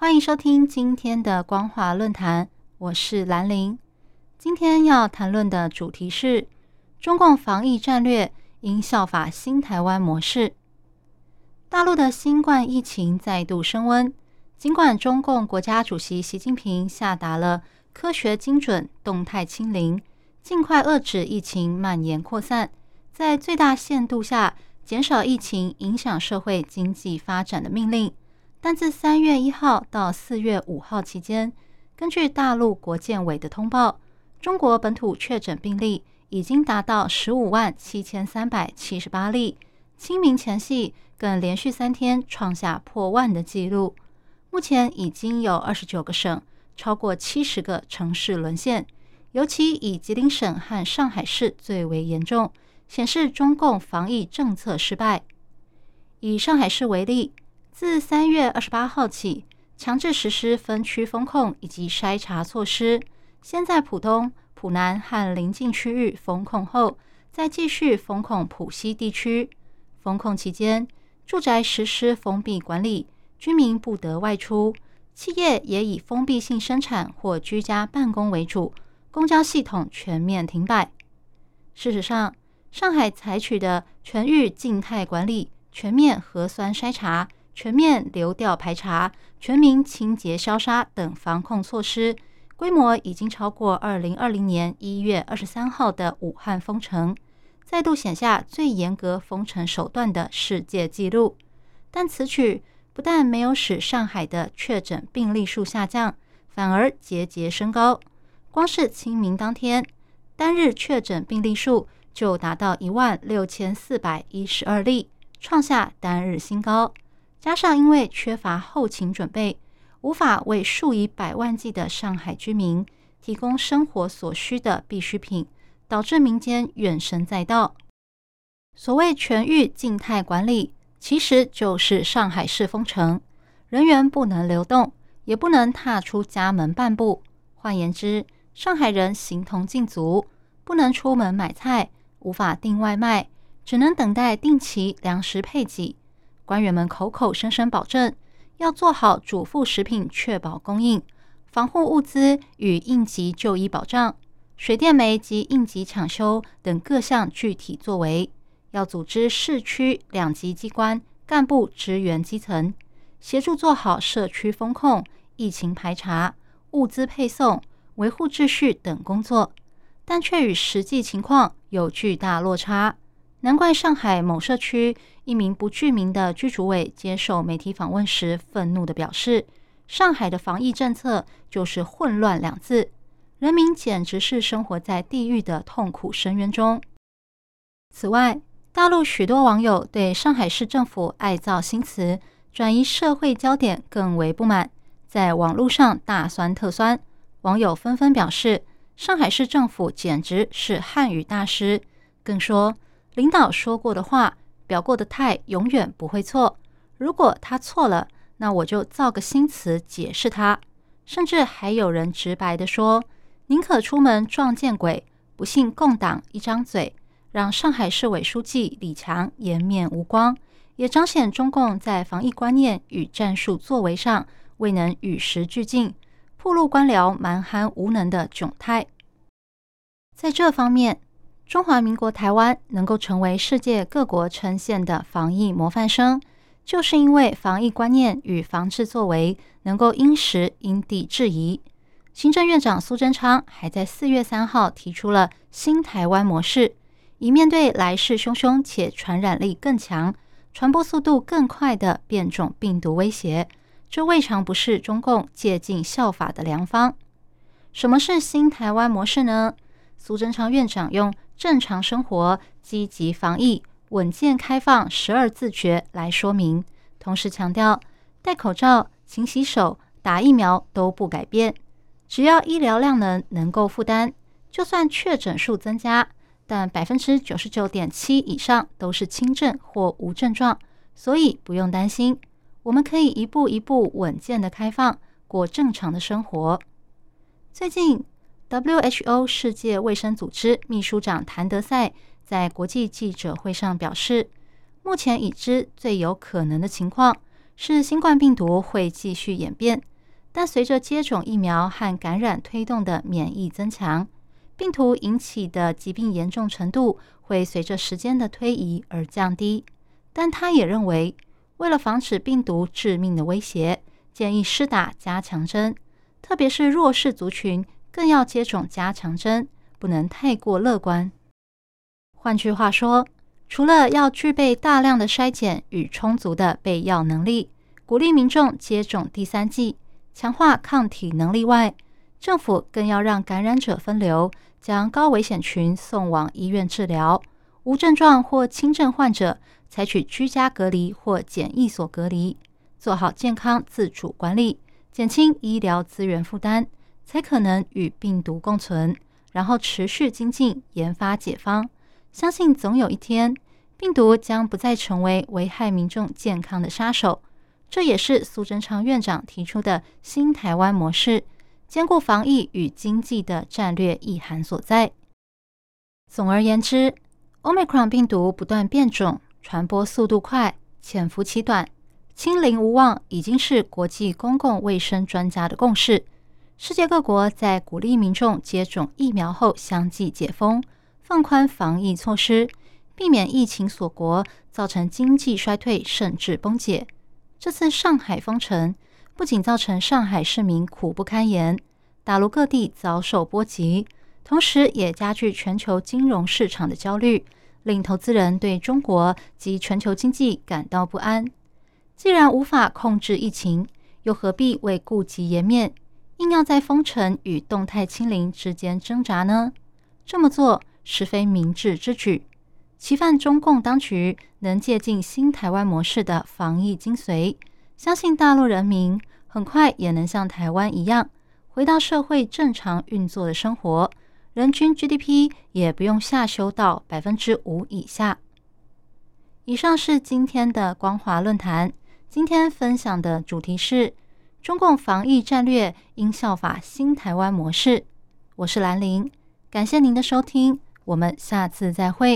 欢迎收听今天的光华论坛，我是兰陵。今天要谈论的主题是中共防疫战略应效法新台湾模式。大陆的新冠疫情再度升温，尽管中共国家主席习近平下达了科学精准、动态清零，尽快遏制疫情蔓延扩散，在最大限度下。减少疫情影响社会经济发展的命令，但自三月一号到四月五号期间，根据大陆国建委的通报，中国本土确诊病例已经达到十五万七千三百七十八例。清明前夕更连续三天创下破万的纪录。目前已经有二十九个省、超过七十个城市沦陷，尤其以吉林省和上海市最为严重。显示中共防疫政策失败。以上海市为例，自三月二十八号起，强制实施分区封控以及筛查措施。先在浦东、浦南和邻近区域封控后，再继续封控浦西地区。封控期间，住宅实施封闭管理，居民不得外出；企业也以封闭性生产或居家办公为主。公交系统全面停摆。事实上，上海采取的全域静态管理、全面核酸筛查、全面流调排查、全民清洁消杀等防控措施，规模已经超过二零二零年一月二十三号的武汉封城，再度写下最严格封城手段的世界纪录。但此举不但没有使上海的确诊病例数下降，反而节节升高。光是清明当天，单日确诊病例数。就达到一万六千四百一十二例，创下单日新高。加上因为缺乏后勤准备，无法为数以百万计的上海居民提供生活所需的必需品，导致民间怨声载道。所谓全域静态管理，其实就是上海市封城，人员不能流动，也不能踏出家门半步。换言之，上海人形同禁足，不能出门买菜。无法订外卖，只能等待定期粮食配给。官员们口口声声保证要做好主副食品，确保供应、防护物资与应急就医保障、水电煤及应急抢修等各项具体作为。要组织市区两级机关干部支援基层，协助做好社区风控、疫情排查、物资配送、维护秩序等工作。但却与实际情况有巨大落差，难怪上海某社区一名不具名的居主委接受媒体访问时，愤怒地表示：“上海的防疫政策就是混乱两字，人民简直是生活在地狱的痛苦深渊中。”此外，大陆许多网友对上海市政府爱造新词、转移社会焦点更为不满，在网络上大酸特酸，网友纷纷表示。上海市政府简直是汉语大师，更说领导说过的话、表过的态永远不会错。如果他错了，那我就造个新词解释他。甚至还有人直白的说：“宁可出门撞见鬼，不信共党一张嘴。”让上海市委书记李强颜面无光，也彰显中共在防疫观念与战术作为上未能与时俱进。暴露官僚蛮横无能的窘态。在这方面，中华民国台湾能够成为世界各国呈现的防疫模范生，就是因为防疫观念与防治作为能够因时因地制宜。行政院长苏贞昌还在四月三号提出了新台湾模式，以面对来势汹汹且传染力更强、传播速度更快的变种病毒威胁。这未尝不是中共借鉴效法的良方。什么是新台湾模式呢？苏贞昌院长用正常生活、积极防疫、稳健开放十二自觉来说明，同时强调戴口罩、勤洗手、打疫苗都不改变。只要医疗量能能够负担，就算确诊数增加，但百分之九十九点七以上都是轻症或无症状，所以不用担心。我们可以一步一步稳健的开放，过正常的生活。最近，WHO 世界卫生组织秘书长谭德赛在国际记者会上表示，目前已知最有可能的情况是新冠病毒会继续演变。但随着接种疫苗和感染推动的免疫增强，病毒引起的疾病严重程度会随着时间的推移而降低。但他也认为，为了防止病毒致命的威胁，建议施打加强针，特别是弱势族群更要接种加强针，不能太过乐观。换句话说，除了要具备大量的筛检与充足的备药能力，鼓励民众接种第三剂。强化抗体能力外，政府更要让感染者分流，将高危险群送往医院治疗；无症状或轻症患者采取居家隔离或检疫所隔离，做好健康自主管理，减轻医疗资源负担，才可能与病毒共存。然后持续精进研发解方，相信总有一天，病毒将不再成为危害民众健康的杀手。这也是苏贞昌院长提出的新台湾模式，兼顾防疫与经济的战略意涵所在。总而言之，Omicron 病毒不断变种，传播速度快，潜伏期短，清零无望，已经是国际公共卫生专家的共识。世界各国在鼓励民众接种疫苗后，相继解封，放宽防疫措施，避免疫情锁国，造成经济衰退甚至崩解。这次上海封城不仅造成上海市民苦不堪言，大陆各地遭受波及，同时也加剧全球金融市场的焦虑，令投资人对中国及全球经济感到不安。既然无法控制疫情，又何必为顾及颜面，硬要在封城与动态清零之间挣扎呢？这么做实非明智之举。期盼中共当局能借鉴新台湾模式的防疫精髓，相信大陆人民很快也能像台湾一样，回到社会正常运作的生活，人均 GDP 也不用下修到百分之五以下。以上是今天的光华论坛，今天分享的主题是中共防疫战略应效法新台湾模式。我是兰陵，感谢您的收听，我们下次再会。